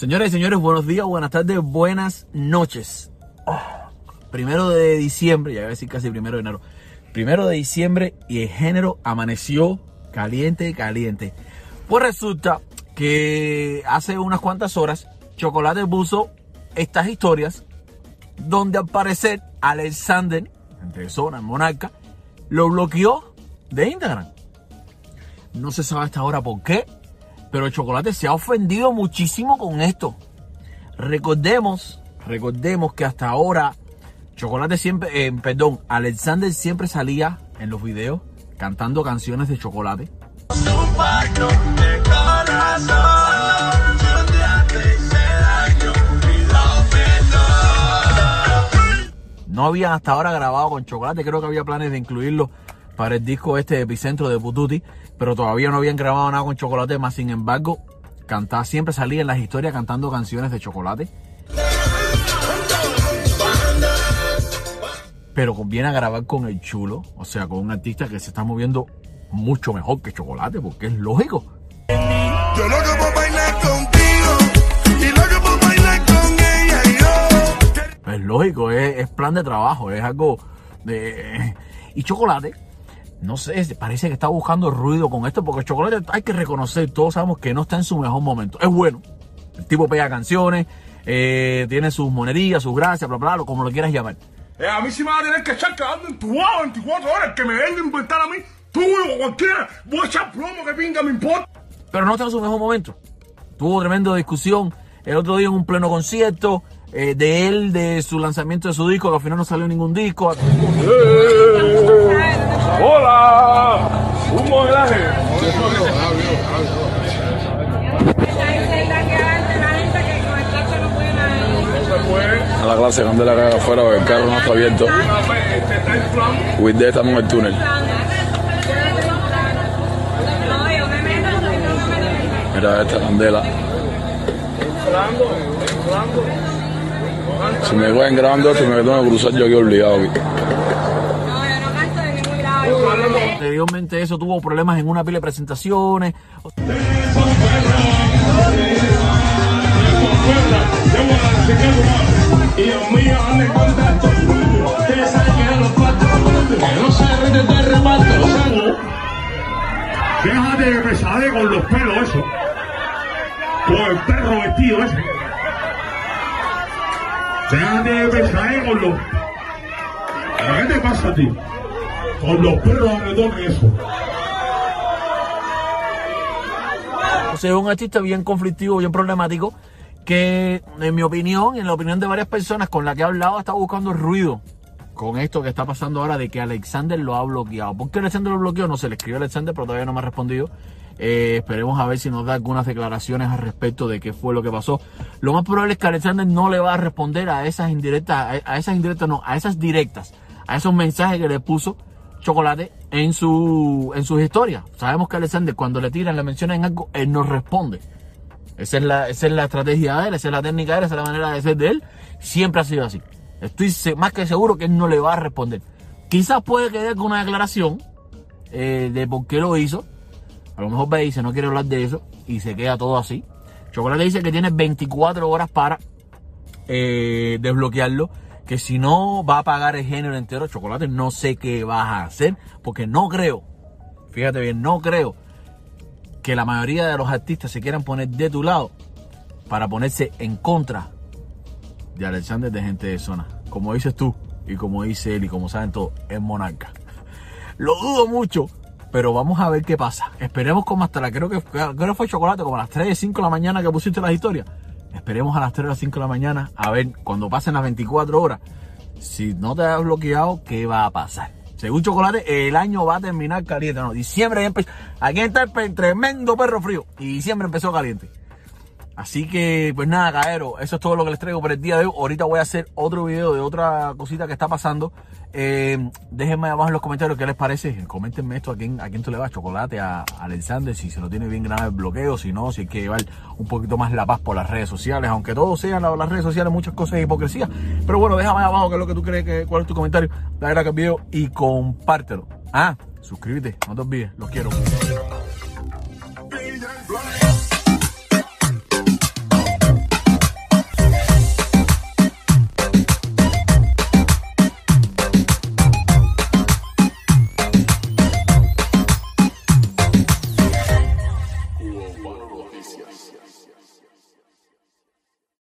Señores y señores, buenos días, buenas tardes, buenas noches. Primero de diciembre, ya voy a decir casi primero de enero. Primero de diciembre y el género amaneció caliente, caliente. Pues resulta que hace unas cuantas horas Chocolate puso estas historias donde al parecer Alexander, en persona, en Monarca, lo bloqueó de Instagram. No se sabe hasta ahora por qué, pero el chocolate se ha ofendido muchísimo con esto. Recordemos, recordemos que hasta ahora Chocolate siempre, eh, perdón, Alexander siempre salía en los videos cantando canciones de chocolate. No había hasta ahora grabado con chocolate, creo que había planes de incluirlo para el disco este Epicentro de Pututi, pero todavía no habían grabado nada con chocolate, más sin embargo, cantaba, siempre salía en las historias cantando canciones de chocolate. Pero conviene a grabar con el chulo, o sea, con un artista que se está moviendo mucho mejor que chocolate, porque es lógico. Yo lo que puedo bailar contigo y lo que puedo bailar con ella y yo. Es lógico, es, es plan de trabajo, es algo de. Y chocolate no sé, parece que está buscando ruido con esto, porque el chocolate hay que reconocer, todos sabemos que no está en su mejor momento. Es bueno, el tipo pega canciones, eh, tiene sus monerías, sus gracias, bla, bla, bla, como lo quieras llamar. Eh, a mí sí me va a tener que echar quedando en tu 24 horas, que me venga a inventar a mí, tú o cualquiera, voy a echar plomo que pinga, me importa. Pero no está en su mejor momento. Tuvo tremenda discusión el otro día en un pleno concierto eh, de él, de su lanzamiento de su disco, que al final no salió ningún disco. ¡Hola! ¡Un modelaje! A la clase, cuando la caga afuera porque el carro no está abierto. With estamos en el túnel. Mira esta candela. Si me cogen grabando esto, me tengo que cruzar yo aquí obligado. Aquí. Anteriormente eso tuvo problemas en una pila de presentaciones. Déjate de pesade con los pelos eso. Con el perro vestido ese. Déjate de pesade con los... ¿Qué te pasa a ti? Con los perros alrededor de eso. O sea, es un artista bien conflictivo, bien problemático, que en mi opinión, en la opinión de varias personas con las que he hablado, está buscando ruido con esto que está pasando ahora de que Alexander lo ha bloqueado. ¿Por qué Alexander lo bloqueó? No se le escribió a Alexander, pero todavía no me ha respondido. Eh, esperemos a ver si nos da algunas declaraciones al respecto de qué fue lo que pasó. Lo más probable es que Alexander no le va a responder a esas indirectas, a esas indirectas no, a esas directas, a esos mensajes que le puso chocolate en su en sus historias. Sabemos que Alexander cuando le tiran, le mencionan algo, él no responde. Esa es, la, esa es la estrategia de él, esa es la técnica de él, esa es la manera de ser de él. Siempre ha sido así. Estoy más que seguro que él no le va a responder. Quizás puede quedar con una declaración eh, de por qué lo hizo. A lo mejor ve dice, no quiere hablar de eso. Y se queda todo así. Chocolate dice que tiene 24 horas para eh, desbloquearlo que si no va a pagar el género entero de chocolate, no sé qué vas a hacer, porque no creo, fíjate bien, no creo que la mayoría de los artistas se quieran poner de tu lado para ponerse en contra de Alexander de gente de zona. Como dices tú, y como dice él, y como saben todos, es monarca. Lo dudo mucho, pero vamos a ver qué pasa. Esperemos como hasta la, creo que, creo fue chocolate, como a las 3, 5 de la mañana que pusiste las historias. Esperemos a las 3 o las 5 de la mañana a ver cuando pasen las 24 horas. Si no te has bloqueado, ¿qué va a pasar? Según Chocolate, el año va a terminar caliente. No, diciembre empezó. Aquí está el tremendo perro frío. Y diciembre empezó caliente. Así que, pues nada, caero, eso es todo lo que les traigo por el día de hoy. Ahorita voy a hacer otro video de otra cosita que está pasando. Eh, déjenme abajo en los comentarios qué les parece. Coméntenme esto a quién, a quién tú le vas chocolate, a, Alexander, si se lo tiene bien grave el bloqueo, si no, si hay que llevar un poquito más la paz por las redes sociales. Aunque todo sean las, redes sociales, muchas cosas de hipocresía. Pero bueno, déjame abajo qué es lo que tú crees, que, cuál es tu comentario. Dale like al video y compártelo. Ah, suscríbete, no te olvides, los quiero.